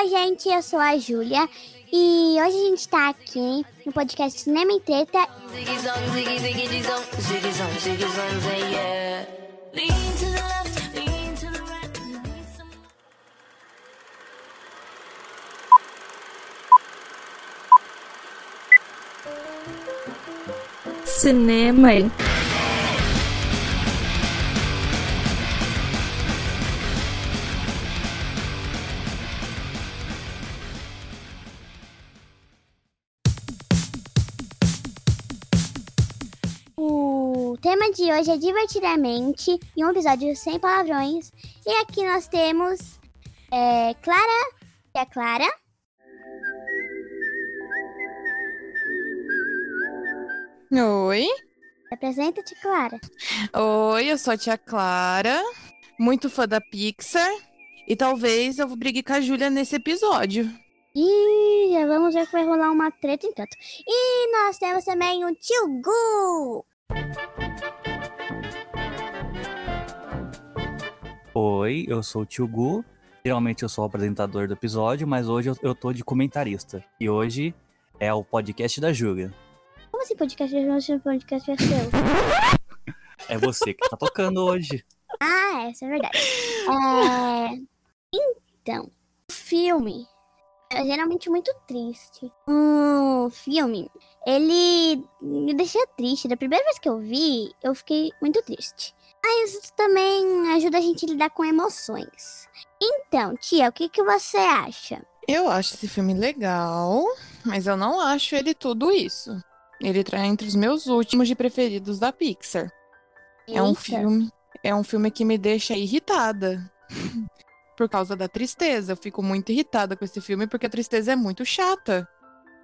Oi, gente, eu sou a Júlia e hoje a gente tá aqui no podcast Cinema em Treta. Cinema em tema de hoje é Divertidamente e um episódio sem palavrões. E aqui nós temos é, Clara e a Clara. Oi. Apresenta-te, Clara. Oi, eu sou a tia Clara, muito fã da Pixar. E talvez eu brigue com a Júlia nesse episódio. E já vamos ver que vai rolar uma treta entanto. E nós temos também o Tio Gu. Oi, eu sou o Tio Gu. Geralmente eu sou o apresentador do episódio, mas hoje eu, eu tô de comentarista. E hoje é o podcast da Júlia. Como assim podcast de hoje? O podcast é seu? É você que tá tocando hoje. Ah, essa é verdade. É, Então, filme é geralmente muito triste. O filme, ele me deixa triste. Da primeira vez que eu vi, eu fiquei muito triste. Mas isso também ajuda a gente a lidar com emoções. Então, tia, o que, que você acha? Eu acho esse filme legal, mas eu não acho ele tudo isso. Ele tá entre os meus últimos de preferidos da Pixar. É um Eita. filme, é um filme que me deixa irritada. Por causa da tristeza. Eu fico muito irritada com esse filme porque a tristeza é muito chata.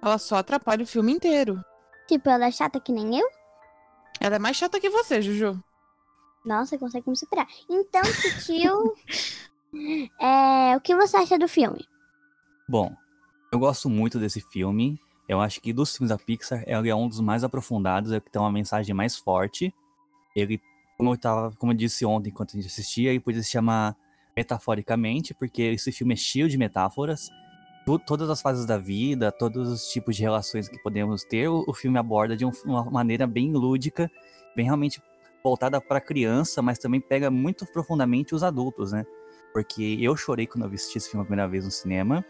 Ela só atrapalha o filme inteiro. Tipo, ela é chata que nem eu? Ela é mais chata que você, Juju. Nossa, consegue me superar. Então, tio, é, o que você acha do filme? Bom, eu gosto muito desse filme. Eu acho que dos filmes da Pixar, ele é um dos mais aprofundados, é o que tem uma mensagem mais forte. Ele, como eu, tava, como eu disse ontem, enquanto a gente assistia, ele podia se chamar metaforicamente, porque esse filme é cheio de metáforas. Todas as fases da vida, todos os tipos de relações que podemos ter, o, filme aborda de um- uma maneira bem lúdica, bem realmente voltada para criança, mas também pega muito profundamente os adultos, né? Porque eu chorei quando eu assisti esse filme a primeira vez no cinema.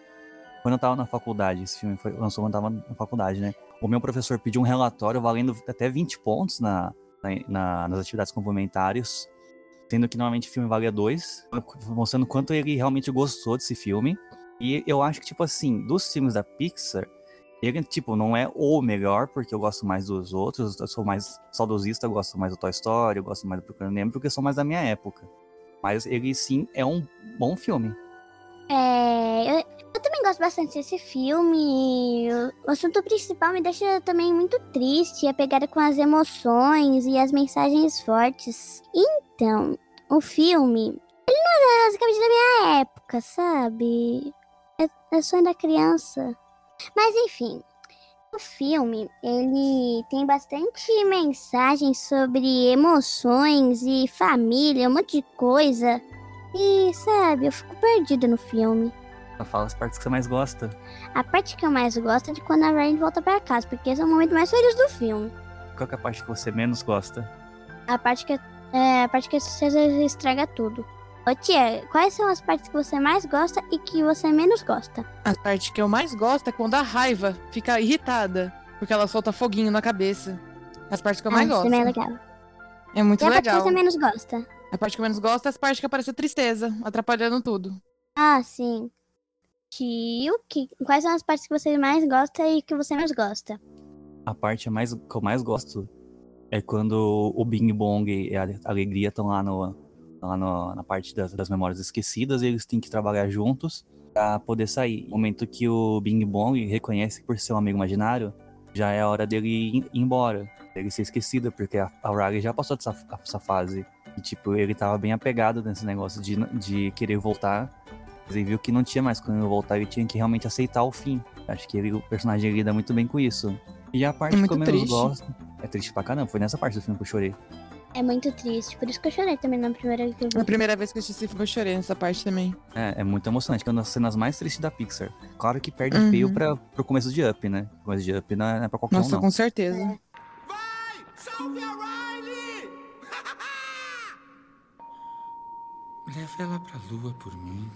Quando eu tava na faculdade, esse filme foi, lançou quando eu tava na faculdade, né? O meu professor pediu um relatório valendo até 20 pontos na, na- na- nas atividades complementares, sendo que normalmente o filme valia 2, mostrando quanto ele realmente gostou desse filme. E eu acho que, tipo assim, dos filmes da Pixar, ele, tipo, não é o melhor, porque eu gosto mais dos outros, eu sou mais saudosista, eu gosto mais do Toy Story, eu gosto mais do Procurando Nemo, porque são mais da minha época. Mas ele, sim, é um bom filme. É, gosto bastante desse filme. O, assunto principal me deixa também muito triste, a pegada com as emoções e as mensagens fortes. Então, o filme, ele não é basicamente da minha época, sabe? É, é sonho da criança. Mas enfim, o filme, ele tem bastante mensagens sobre emoções e família, um monte de coisa. E, sabe, eu fico perdida no filme. Fala as partes que você mais gosta. A parte que eu mais gosto é de quando a Ryan volta pra casa, porque esse é o momento mais feliz do filme. Qual que é a parte que você menos gosta? A parte que é a parte que você estraga tudo. Ô tia, quais são as partes que você mais gosta e que você menos gosta? A parte que eu mais gosto é quando a raiva fica irritada, porque ela solta foguinho na cabeça. As partes que eu mais ah, isso gosto. também é legal. É muito e a parte que legal. você menos gosta? A parte que eu menos gosto é as partes que aparece a tristeza, atrapalhando tudo. Ah, sim. Tio, que, quais são as partes que você mais gosta e que você menos gosta? A parte mais, que eu mais gosto é quando o Bing Bong e a Alegria estão lá, no, lá no- na parte das, das memórias esquecidas e eles têm que trabalhar juntos pra poder sair. No momento que o Bing Bong reconhece por ser um amigo imaginário, já é a hora dele ir, embora, dele ser esquecido, porque a, Riley já passou dessa, essa fase. E, tipo, ele tava bem apegado nesse negócio de, de querer voltar. Mas ele viu que não tinha mais quando ele voltar, ele tinha que realmente aceitar o fim. Acho que ele, o personagem lida muito bem com isso. E a parte É que eu menos triste. gosto. É triste pra caramba, foi nessa parte do filme que eu chorei. É muito triste. Por isso que eu chorei também na primeira vez que eu vi. A primeira vez que eu assisti esse filme, eu chorei nessa parte também. É, é muito emocionante, que é uma das cenas mais tristes da Pixar. Claro que perde Uhum. feio pra, pro começo de Up, né? O começo de Up não é, não é pra qualquer Nossa, um, não. com certeza. É. Vai! Salve a Riley! Leve ela pra lua por mim?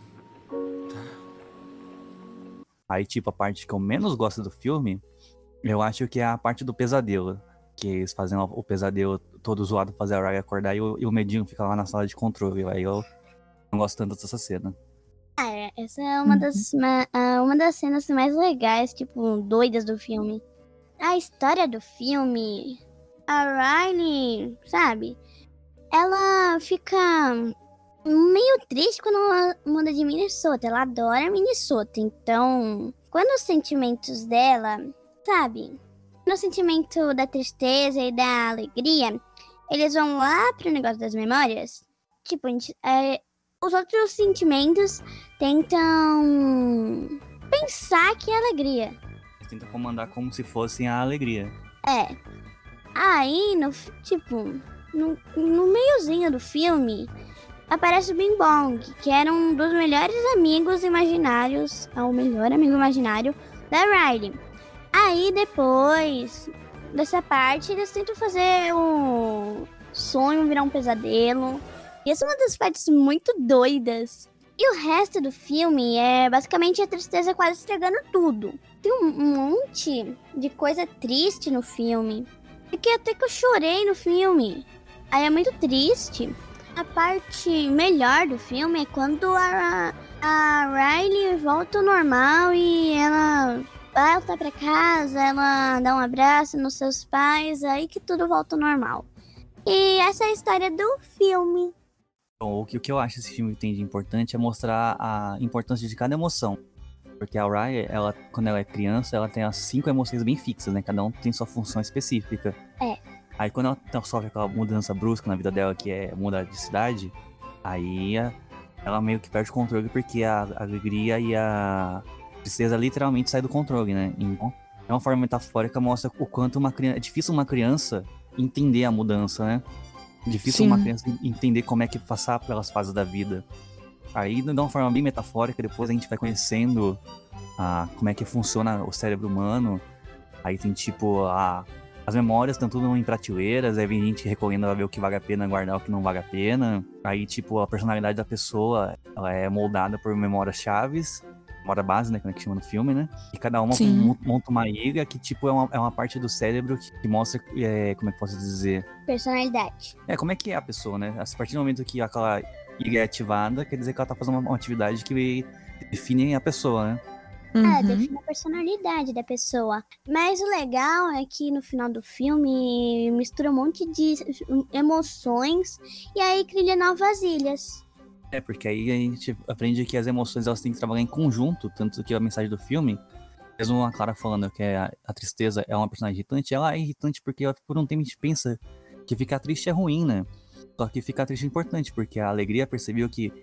Aí, tipo, a parte que eu menos gosto do filme, eu acho que é a parte do pesadelo. Que eles fazem o pesadelo todo zoado fazer a Raya acordar e o, e o medinho fica lá na sala de controle. Aí eu não gosto tanto dessa cena. Ah, é, essa é uma das, ma- ah, uma das cenas mais legais, tipo, doidas do filme. A história do filme, a Riley, sabe? Ela fica meio triste quando ela muda de Minnesota. Ela adora Minnesota. Então, quando os sentimentos dela, sabe? No sentimento da tristeza e da alegria, eles vão lá pro negócio das memórias. Tipo, gente, é, os outros sentimentos tentam pensar que é alegria. Eles tentam comandar como se fossem a alegria. É. Aí, no, tipo, no, no meiozinho do filme, aparece o Bing Bong, que era um dos melhores amigos imaginários, é o melhor amigo imaginário da Riley. Aí, depois dessa parte, eles tentam fazer o sonho virar um pesadelo. E essa é uma das partes muito doidas. E o resto do filme é basicamente a tristeza quase estragando tudo. Tem um monte de coisa triste no filme. Fiquei até que eu chorei no filme. Aí é muito triste. A parte melhor do filme é quando a, a Riley volta ao normal e ela volta pra casa, ela dá um abraço nos seus pais, aí que tudo volta ao normal. E essa é a história do filme. Então, o que, o que eu acho que esse filme tem de importante é mostrar a importância de cada emoção. Porque a Raya, ela, quando ela é criança, ela tem as cinco emoções bem fixas, né? Cada um tem sua função específica. É. Aí quando ela sofre aquela mudança brusca na vida dela, que é mudar de cidade, aí ela meio que perde o controle porque a, a alegria e a tristeza literalmente saem do controle, né? Então, é uma forma metafórica, mostra o quanto uma criança. É difícil uma criança entender a mudança, né? Difícil Sim. uma criança entender como é que passar pelas fases da vida. Aí, de uma forma bem metafórica, depois a gente vai conhecendo a, como é que funciona o cérebro humano. Aí tem tipo a, as memórias estão tudo em prateleiras, aí vem gente recolhendo pra ver o que vale a pena guardar, o que não vale a pena. Aí, tipo, a personalidade da pessoa, ela é moldada por memórias chaves, memória base, né, que é que chama no filme, né? E cada uma Sim. mon- monta uma ilha que, tipo, é uma, é uma parte do cérebro que, que mostra, é, como é que eu posso dizer? Personalidade. É, como é que é a pessoa, né? A partir do momento que aquela ilha é ativada, quer dizer que ela tá fazendo uma, uma atividade que define a pessoa, né? É, Uhum. define a personalidade da pessoa. Mas o legal é que no final do filme mistura um monte de emoções e aí cria novas ilhas. É, porque aí a gente aprende que as emoções elas têm que trabalhar em conjunto, tanto que a mensagem do filme, mesmo a Clara falando que a, a tristeza é uma personagem irritante, ela é irritante porque ela, por um tempo a gente pensa que ficar triste é ruim, né? Só que ficar triste é importante, porque a alegria percebeu que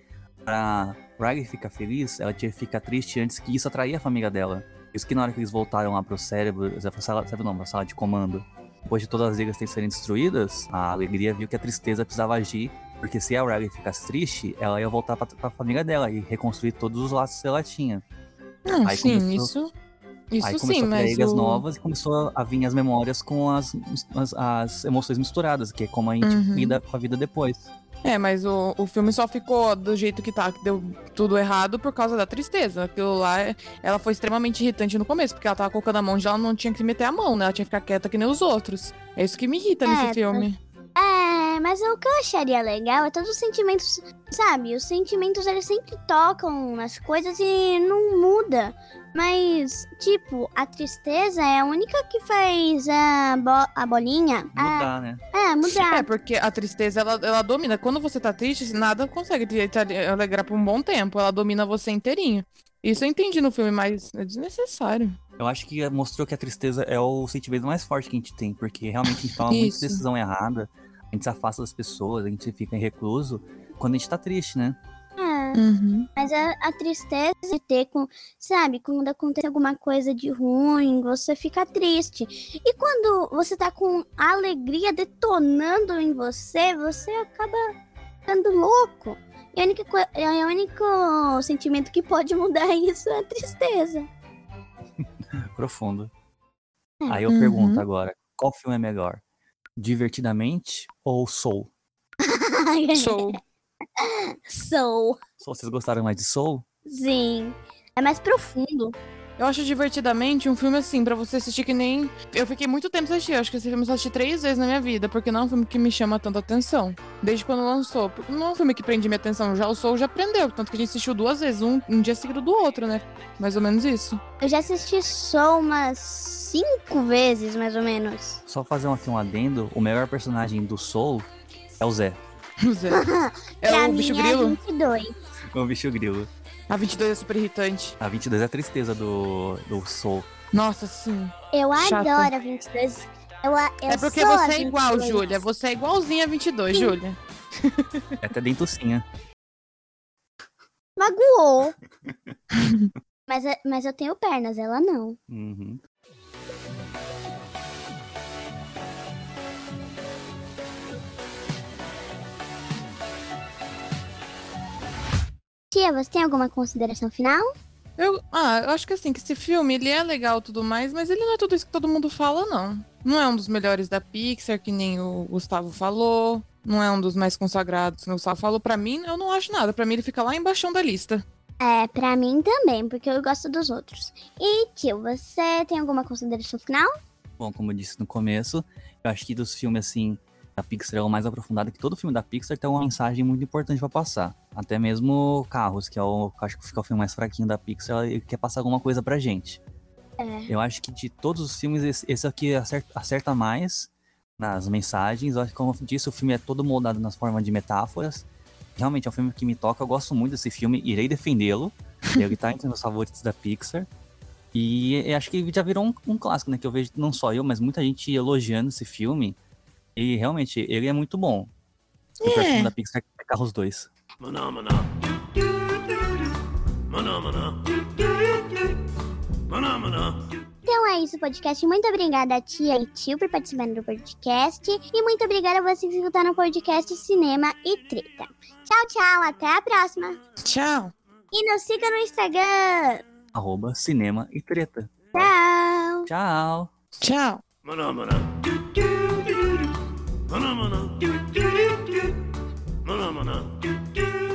pra Riley ficar feliz, ela tinha que ficar triste antes que isso atraía a família dela. Isso que na hora que eles voltaram lá pro cérebro, pra sala, sabe não, pra sala de comando, depois de todas as ligas terem serem destruídas, a alegria viu que a tristeza precisava agir porque se a Riley ficasse triste, ela ia voltar pra, pra família dela e reconstruir todos os laços que ela tinha. Não, Aí sim, começou- isso. Isso Aí sim, começou a criar ilhas o- novas e começou a vir as memórias com as, as, as emoções misturadas, que é como a gente Uhum. lida com a vida depois. É, mas o, o filme só ficou do jeito que tá, que deu tudo errado por causa da tristeza. Aquilo lá, ela foi extremamente irritante no começo, porque ela tava colocando a mão já ela não tinha que meter a mão, né? Ela tinha que ficar quieta que nem os outros. É isso que me irrita É, nesse filme. É, mas o que eu acharia legal é todos os sentimentos, sabe? Os sentimentos eles sempre tocam nas coisas e não muda. Mas, tipo, a tristeza é a única que faz a, bo- a bolinha a- Mudar, né? é, mudar. É, porque a tristeza, ela, ela domina. Quando você tá triste, nada consegue te, te alegrar por um bom tempo. Ela domina você inteirinho. Isso eu entendi no filme, mas é desnecessário. Eu acho que mostrou que a tristeza é o sentimento mais forte que a gente tem, porque realmente a gente toma muita decisão errada, a gente se afasta das pessoas, a gente fica em recluso quando a gente tá triste, né? Uhum. Mas a, a tristeza de ter com, sabe, quando acontece alguma coisa de ruim, você fica triste. E quando você tá com a alegria detonando em você, você acaba ficando louco. E a única, co- é o único sentimento que pode mudar isso é a tristeza. Profundo. É. Aí eu Uhum. pergunto agora, qual filme é melhor? Divertidamente ou Soul? Show. Soul. Soul, vocês gostaram mais de Soul? Sim. É mais profundo. Eu acho divertidamente um filme assim, para você assistir que nem. Eu fiquei muito tempo assistindo, acho que esse filme eu assisti três vezes na minha vida, porque não é um filme que me chama tanta atenção. Desde quando lançou. Não é um filme que prende minha atenção, já o Soul já prendeu. Tanto que a gente assistiu duas vezes, um, um dia seguido do outro, né? Mais ou menos isso. Eu já assisti Soul umas cinco vezes, mais ou menos. Só fazer aqui um adendo: o melhor personagem do Soul é o Zé. O Zé. é o bicho é grilo? 22 com o bicho grilo. A 22 é super irritante. A 22 é a tristeza do, do Soul. Nossa, sim. Eu Chata. adoro a 22. Eu, eu é porque você é igual, Júlia. Você é igualzinha a 22, Júlia. É até dentucinha. Né? Magoou. mas, mas eu tenho pernas, ela não. Uhum. Tia, você tem alguma consideração final? Eu, ah, eu acho que assim, que esse filme, ele é legal e tudo mais, mas ele não é tudo isso que todo mundo fala, não. Não é um dos melhores da Pixar, que nem o Gustavo falou. Não é um dos mais consagrados, que o Gustavo falou. Pra mim, eu não acho nada. Pra mim, ele fica lá embaixo da lista. É, pra mim também, porque eu gosto dos outros. E, tio, você tem alguma consideração final? Bom, como eu disse no começo, eu acho que dos filmes assim da Pixar é o mais aprofundado, que todo filme da Pixar tem uma mensagem muito importante pra passar. Até mesmo Carros, que é o que eu acho que fica o filme mais fraquinho da Pixar, ele quer passar alguma coisa pra gente. É. Eu acho que de todos os filmes, esse, esse aqui acerta, acerta mais nas mensagens. Eu acho que, como eu disse, o filme é todo moldado nas formas de metáforas. Realmente é um filme que me toca, eu gosto muito desse filme, irei defendê-lo. Ele tá entre meus favoritos da Pixar. E acho que já virou um, um clássico, né? Que eu vejo não só eu, mas muita gente elogiando esse filme. E realmente, ele é muito bom. O É. filme da Pixar é Carros 2. Mana mana. Mana mana. Mana mana. Então é isso, podcast. Muito obrigada, tia e tio, por participarem do podcast. E muito obrigada a você que escutar no podcast Cinema e Treta. Tchau, tchau. Até a próxima. Tchau. E nos siga no Instagram. Arroba Cinema e Treta. Tchau. Tchau! Tchau. Mana mana do do do do. Mana mana do do.